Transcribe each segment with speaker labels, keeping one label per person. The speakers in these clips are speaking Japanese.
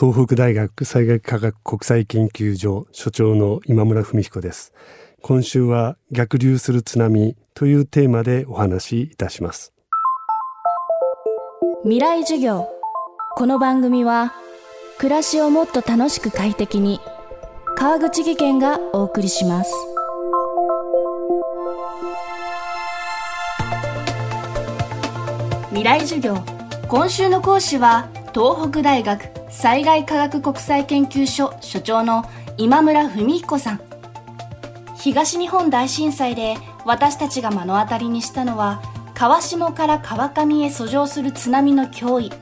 Speaker 1: 東北大学災害科学国際研究所所長の今村文彦です。今週は逆流する津波というテーマでお話しいたします。
Speaker 2: 未来授業。この番組は暮らしをもっと楽しく快適に川口義賢がお送りします。未来授業。今週の講師は東北大学災害科学国際研究所所長の今村文彦さん。東日本大震災で私たちが目の当たりにしたのは川下から川上へ遡上する津波の脅威。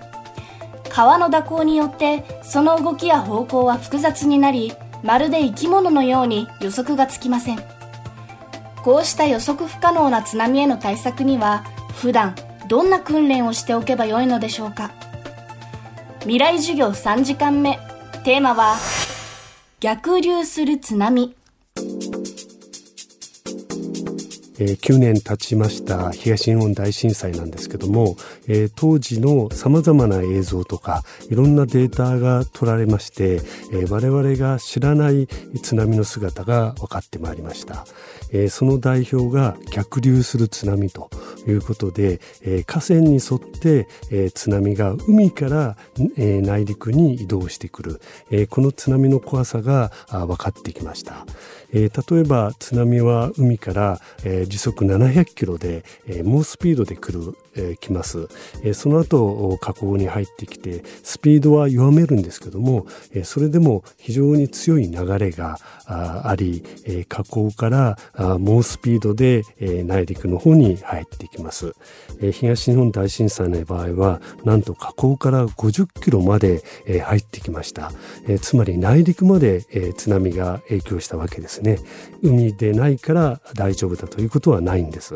Speaker 2: 川の蛇行によってその動きや方向は複雑になりまるで生き物のように予測がつきません。こうした予測不可能な津波への対策には普段どんな訓練をしておけばよいのでしょうか。未来授業3時間目。テーマは逆流する津波。
Speaker 1: えー、9年経ちました東日本大震災なんですけども、えー、当時のさまざまな映像とかいろんなデータが取られまして、えー、我々が知らない津波の姿が分かってまいりました、えー、その代表が逆流する津波ということで、えー、河川に沿って、えー、津波が海から、えー、内陸に移動してくる、えー、この津波の怖さが分かってきました、えー、例えば津波は海から、えー、時速700キロで、猛スピードで来る、えー、来ます、その後河口に入ってきてスピードは弱めるんですけども、それでも非常に強い流れがあり、えー、河口から猛スピードで、内陸の方に入ってきます、東日本大震災の場合はなんと河口から50キロまで、入ってきました、つまり内陸まで、津波が影響したわけですね。海でないから大丈夫だということはないんです。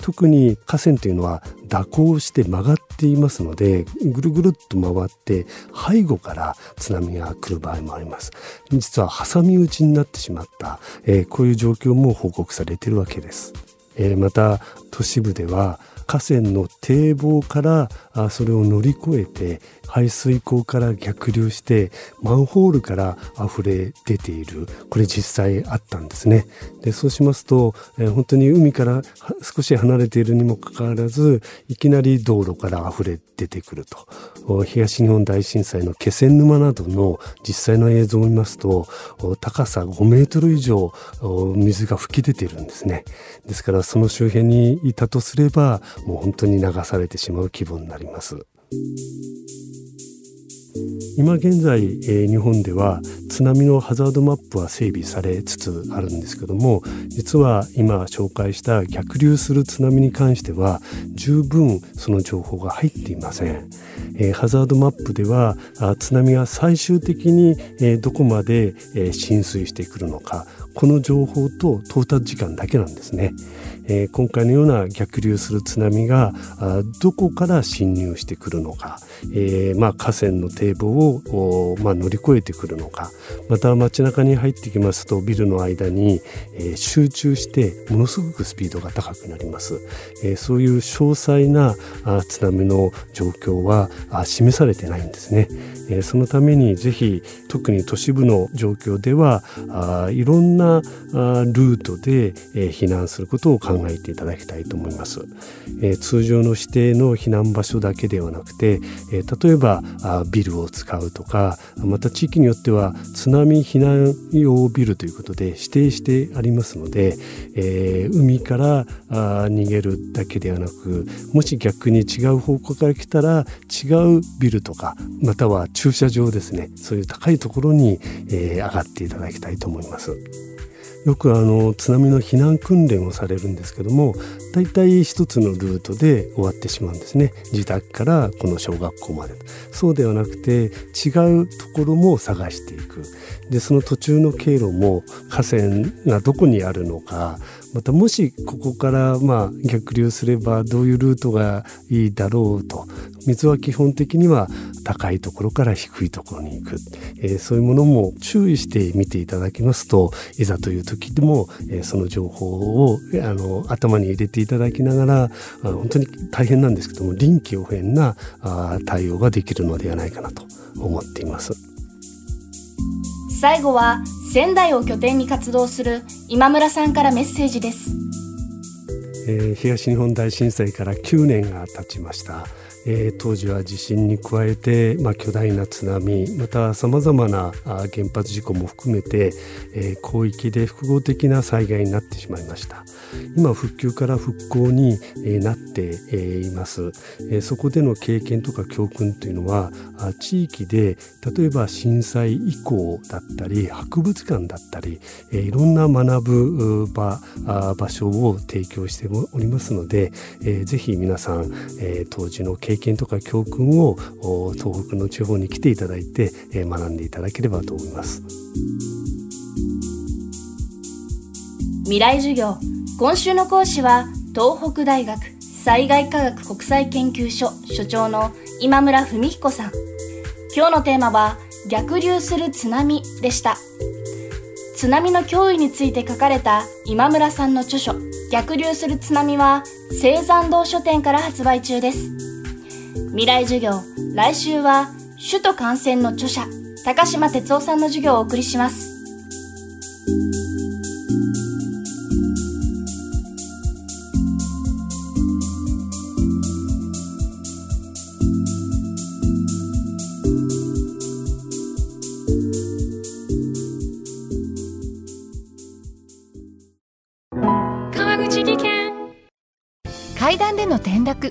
Speaker 1: 特に河川というのは蛇行して曲がっていますのでぐるぐるっと回って背後から津波が来る場合もあります。実は挟み撃ちになってしまった、えー、こういう状況も報告されているわけです、えー、また都市部では河川の堤防からそれを乗り越えて排水溝から逆流してマンホールから溢れ出ている。これ実際あったんですね。でそうしますと、えー、本当に海から少し離れているにもかかわらずいきなり道路から溢れ出てくると。東日本大震災の気仙沼などの実際の映像を見ますと高さ5メートル以上水が吹き出ているんですね。ですからその周辺にいたとすればもう本当に流されてしまう気分になります。今現在、えー、日本では津波のハザードマップは整備されつつあるんですけども実は今紹介した逆流する津波に関しては十分その情報が入っていません、えー、ハザードマップでは津波が最終的に、えー、どこまで、え浸水してくるのかこの情報と到達時間だけなんですね、えー、今回のような逆流する津波がどこから侵入してくるのか、えー、まあ、河川の堤防を、をまあ、乗り越えてくるのか。また街中に入ってきますとビルの間に、えー、集中してものすごくスピードが高くなります、えそういう詳細なあ津波の状況は示されてないんですね、えそのためにぜひ特に都市部の状況ではあいろんなあルートで、え避難することを考考えていただきたいと思います、えー、通常の指定の避難場所だけではなくて、えー、例えばあビルを使うとかまた地域によっては津波避難用ビルということで指定してありますので、えー、海からあ逃げるだけではなくもし逆に違う方向から来たら違うビルとかまたは駐車場ですねそういう高いところに、えー、上がっていただきたいと思います。よくあの津波の避難訓練をされるんですけども大体一つのルートで終わってしまうんですね。自宅からこの小学校までそうではなくて違うところも探していく。でその途中の経路も河川がどこにあるのかまたもしここからまあ逆流すればどういうルートがいいだろうと水は基本的には高いところから低いところに行く、えー、そういうものも注意して見ていただきますといざという時でも、えー、その情報をあの頭に入れていただきながらあ本当に大変なんですけども臨機応変なあ対応ができるのではないかなと思っています。
Speaker 2: 最後は仙台を拠点に活動する今村さんからメッセージです、
Speaker 1: えー、東日本大震災から9年が経ちました。えー、当時は地震に加えて、まあ、巨大な津波またさまざまな原発事故も含めて、えー、広域で複合的な災害になってしまいました。今復旧から復興に、え、なって、え、います、えー、そこでの経験とか教訓というのは地域で例えば震災以降だったり博物館だったり、えー、いろんな学ぶ場場所を提供しておりますので、えー、ぜひ皆さん、えー、当時の経験経験とか教訓を東北の地方に来ていただいて、えー、学んでいただければと思います。
Speaker 2: 未来授業。今週の講師は東北大学災害科学国際研究所所長の今村文彦さん。今日のテーマは逆流する津波でした。津波の脅威について書かれた今村さんの著書逆流する津波は青山堂書店から発売中です。未来授業来週は首都感染の著者高島哲夫さんの授業をお送りします。
Speaker 3: 階段での転落